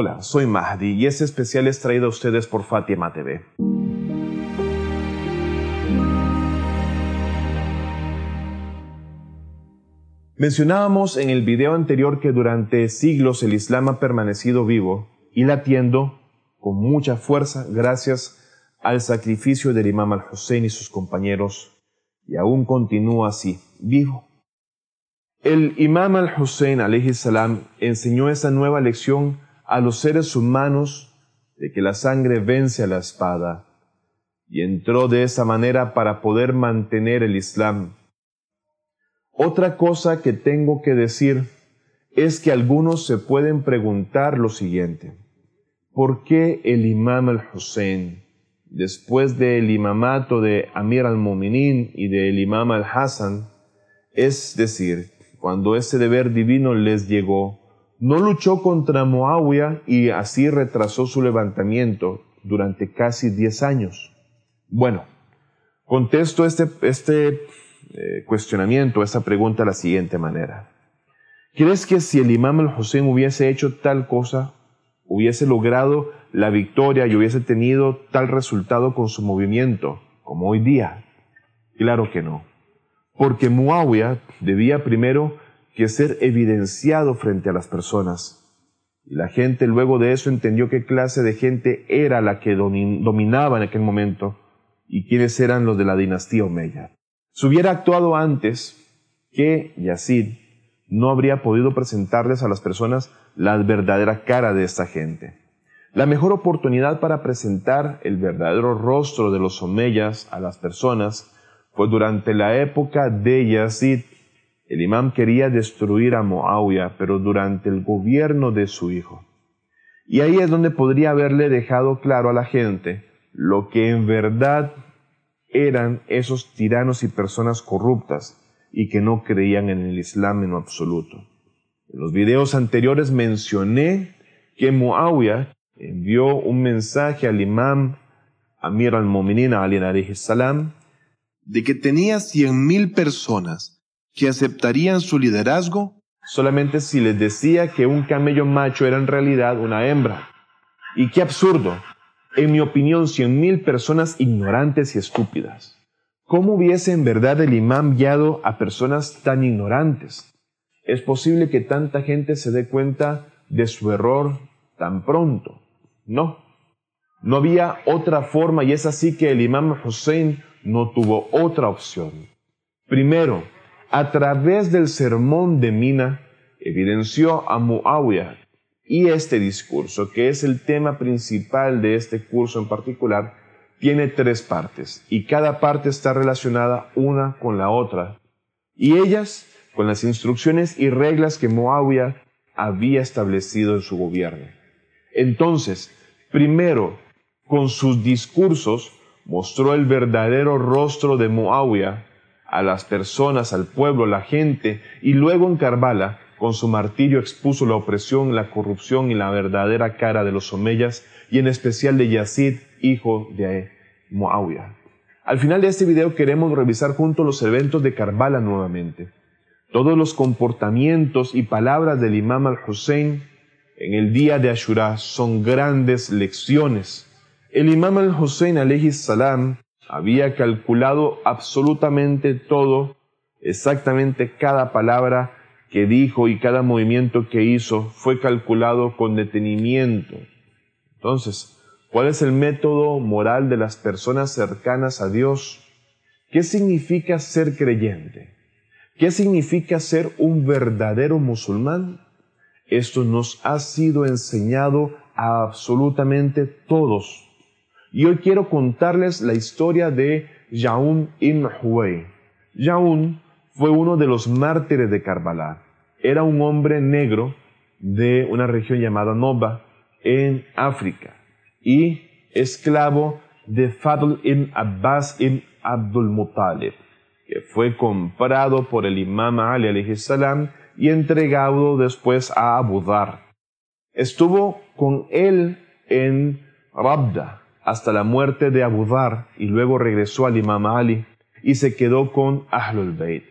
Hola, soy Mahdi y este especial es traído a ustedes por Fatima TV. Mencionábamos en el video anterior que durante siglos el Islam ha permanecido vivo y latiendo con mucha fuerza gracias al sacrificio del Imam al-Hussein y sus compañeros y aún continúa así, vivo. El Imam al-Hussein salam enseñó esa nueva lección a los seres humanos de que la sangre vence a la espada y entró de esa manera para poder mantener el Islam. Otra cosa que tengo que decir es que algunos se pueden preguntar lo siguiente. ¿Por qué el imam al-Hussein, después del imamato de Amir al-Mu'minin y del imam al-Hassan, es decir, cuando ese deber divino les llegó, no luchó contra Muawiyah y así retrasó su levantamiento durante casi 10 años. Bueno, contesto este, este eh, cuestionamiento, esta pregunta de la siguiente manera. ¿Crees que si el imam al-Hussein hubiese hecho tal cosa, hubiese logrado la victoria y hubiese tenido tal resultado con su movimiento como hoy día? Claro que no. Porque Muawiyah debía primero que ser evidenciado frente a las personas. Y la gente luego de eso entendió qué clase de gente era la que dominaba en aquel momento y quiénes eran los de la dinastía Omeya. Si hubiera actuado antes que Yazid, no habría podido presentarles a las personas la verdadera cara de esta gente. La mejor oportunidad para presentar el verdadero rostro de los Omeyas a las personas fue durante la época de Yazid, el imam quería destruir a Muawiyah, pero durante el gobierno de su hijo. Y ahí es donde podría haberle dejado claro a la gente lo que en verdad eran esos tiranos y personas corruptas y que no creían en el Islam en absoluto. En los videos anteriores mencioné que Muawiyah envió un mensaje al imam Amir al-Mu'minin Ali salam de que tenía cien mil personas que aceptarían su liderazgo solamente si les decía que un camello macho era en realidad una hembra. Y qué absurdo. En mi opinión, cien mil personas ignorantes y estúpidas. ¿Cómo hubiese en verdad el imán guiado a personas tan ignorantes? Es posible que tanta gente se dé cuenta de su error tan pronto. No. No había otra forma y es así que el imán Hussein no tuvo otra opción. Primero, a través del sermón de Mina, evidenció a Muawiyah y este discurso, que es el tema principal de este curso en particular, tiene tres partes y cada parte está relacionada una con la otra y ellas con las instrucciones y reglas que Muawiyah había establecido en su gobierno. Entonces, primero, con sus discursos, mostró el verdadero rostro de Muawiyah a las personas, al pueblo, la gente, y luego en Karbala, con su martirio expuso la opresión, la corrupción y la verdadera cara de los Omeyas, y en especial de Yazid, hijo de Muawiyah. Al final de este video queremos revisar juntos los eventos de Karbala nuevamente. Todos los comportamientos y palabras del imam al-Hussein en el día de Ashura son grandes lecciones. El imam al-Hussein alayhi salam había calculado absolutamente todo, exactamente cada palabra que dijo y cada movimiento que hizo fue calculado con detenimiento. Entonces, ¿cuál es el método moral de las personas cercanas a Dios? ¿Qué significa ser creyente? ¿Qué significa ser un verdadero musulmán? Esto nos ha sido enseñado a absolutamente todos y hoy quiero contarles la historia de Jaun ibn Huway. Jaun fue uno de los mártires de Karbala. Era un hombre negro de una región llamada Noba en África y esclavo de Fadl ibn Abbas ibn Abdul Muttalib, que fue comprado por el imam Ali salam y entregado después a Abu Dhar. Estuvo con él en Rabda, hasta la muerte de Abu Dhar y luego regresó al Imam Ali y se quedó con Ahlul Bayt.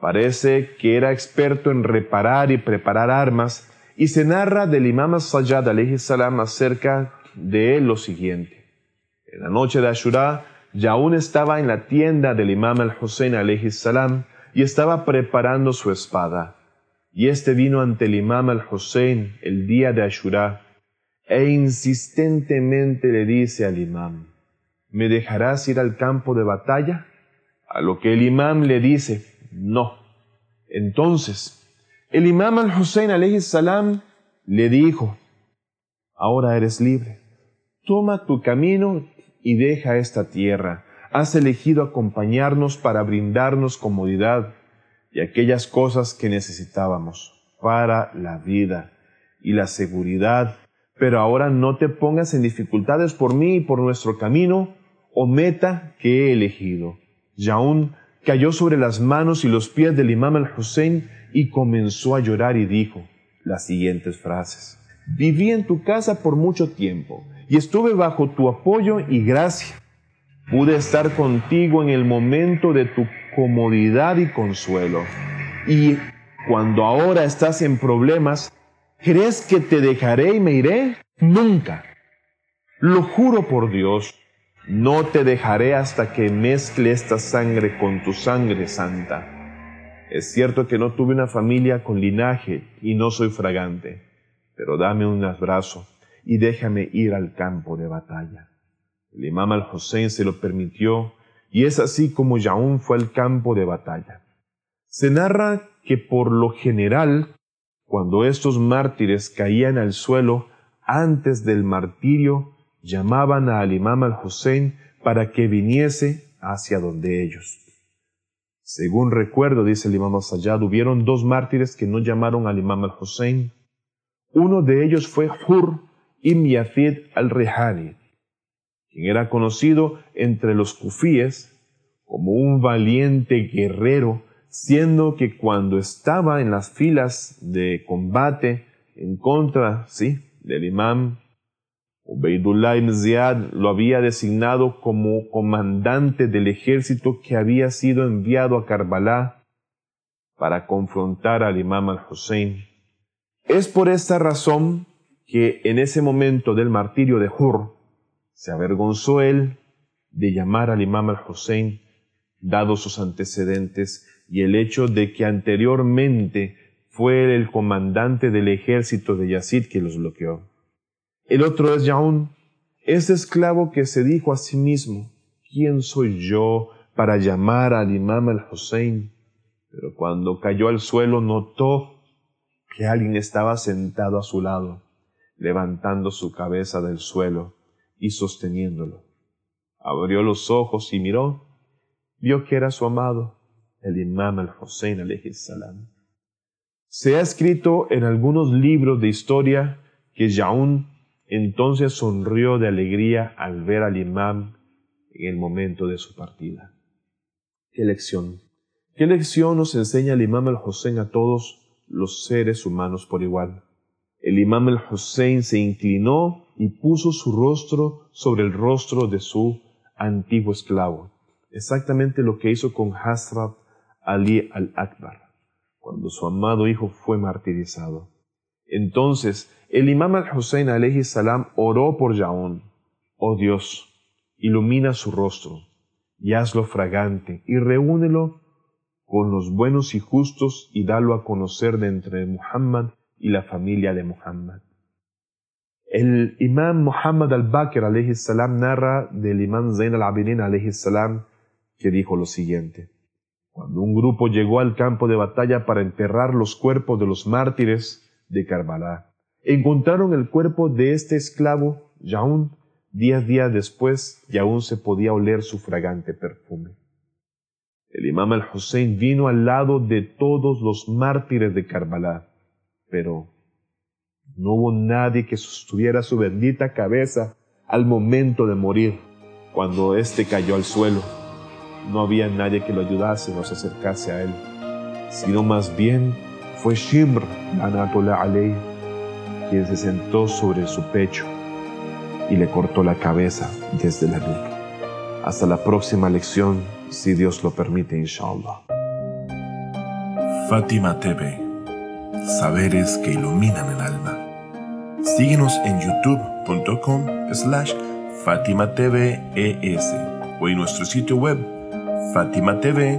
Parece que era experto en reparar y preparar armas Y se narra del imam al-Sayyad salam acerca de él lo siguiente. En la noche de Ashura, Yaún estaba en la tienda del imam al-Hussein salam y estaba preparando su espada. Y este vino ante el imam al-Hussein el día de Ashura e insistentemente le dice al imam, ¿me dejarás ir al campo de batalla? A lo que el imam le dice, no. Entonces, el imam al-Hussein salam le dijo, ahora eres libre, toma tu camino y deja esta tierra. Has elegido acompañarnos para brindarnos comodidad y aquellas cosas que necesitábamos para la vida y la seguridad. Pero ahora no te pongas en dificultades por mí y por nuestro camino o meta que he elegido. Yaún cayó sobre las manos y los pies del imam al-Hussein y comenzó a llorar y dijo las siguientes frases. Viví en tu casa por mucho tiempo y estuve bajo tu apoyo y gracia. Pude estar contigo en el momento de tu comodidad y consuelo. Y cuando ahora estás en problemas, ¿crees que te dejaré y me iré? Nunca. Lo juro por Dios, no te dejaré hasta que mezcle esta sangre con tu sangre santa. Es cierto que no tuve una familia con linaje y no soy fragante, pero dame un abrazo y déjame ir al campo de batalla. El imam al-Hussein se lo permitió y es así como Yaún fue al campo de batalla. Se narra que por lo general, cuando estos mártires caían al suelo antes del martirio, llamaban al imam al-Hussein para que viniese hacia donde ellos. Según recuerdo, dice el imam al-Sayyad, hubieron dos mártires que no llamaron al imam al-Hussein. Uno de ellos fue Hur ibn Yazid al-Rehani, quien era conocido entre los kufíes como un valiente guerrero, siendo que cuando estaba en las filas de combate en contra ¿sí? del imam Ubaidullah ibn Ziyad lo había designado como comandante del ejército que había sido enviado a Karbala para confrontar al imam al-Hussein. Es por esta razón que en ese momento del martirio de Hur se avergonzó él de llamar al imam al-Hussein, dados sus antecedentes y el hecho de que anteriormente fue el comandante del ejército de Yazid que los bloqueó. El otro es Yaún, ese esclavo que se dijo a sí mismo, ¿quién soy yo para llamar al imam al-Hussein? Pero cuando cayó al suelo notó que alguien estaba sentado a su lado, levantando su cabeza del suelo y sosteniéndolo. Abrió los ojos y miró, vio que era su amado, el imam al-Hussein salam. Se ha escrito en algunos libros de historia que Yaún entonces sonrió de alegría al ver al imam en el momento de su partida. ¿Qué lección? ¿Qué lección nos enseña el imam al-Hussein a todos los seres humanos por igual? El imam al-Hussein se inclinó y puso su rostro sobre el rostro de su antiguo esclavo. Exactamente lo que hizo con Hasrat Ali al-Akbar, cuando su amado hijo fue martirizado. Entonces, el imam al-Hussein alayhi salam oró por Yaón. Oh Dios, ilumina su rostro y hazlo fragante y reúnelo con los buenos y justos y dalo a conocer de entre Muhammad y la familia de Muhammad. El imam Muhammad al-Bakr salam narra del imam Zain al-Abidin salam que dijo lo siguiente. Cuando un grupo llegó al campo de batalla para enterrar los cuerpos de los mártires de Karbala, encontraron el cuerpo de este esclavo Yaún diez días después y aún se podía oler su fragante perfume. El imam al-Hussein vino al lado de todos los mártires de Karbala, pero no hubo nadie que sostuviera su bendita cabeza al momento de morir, cuando éste cayó al suelo. No había nadie que lo ayudase o se acercase a él, sino más bien fue Shimr, Anatola Aley, quien se sentó sobre su pecho y le cortó la cabeza desde la nuca. Hasta la próxima lección, si Dios lo permite, inshallah. Fátima TV, saberes que iluminan el alma. Síguenos en youtube.com slash Fátima o en nuestro sitio web fatimatv.es.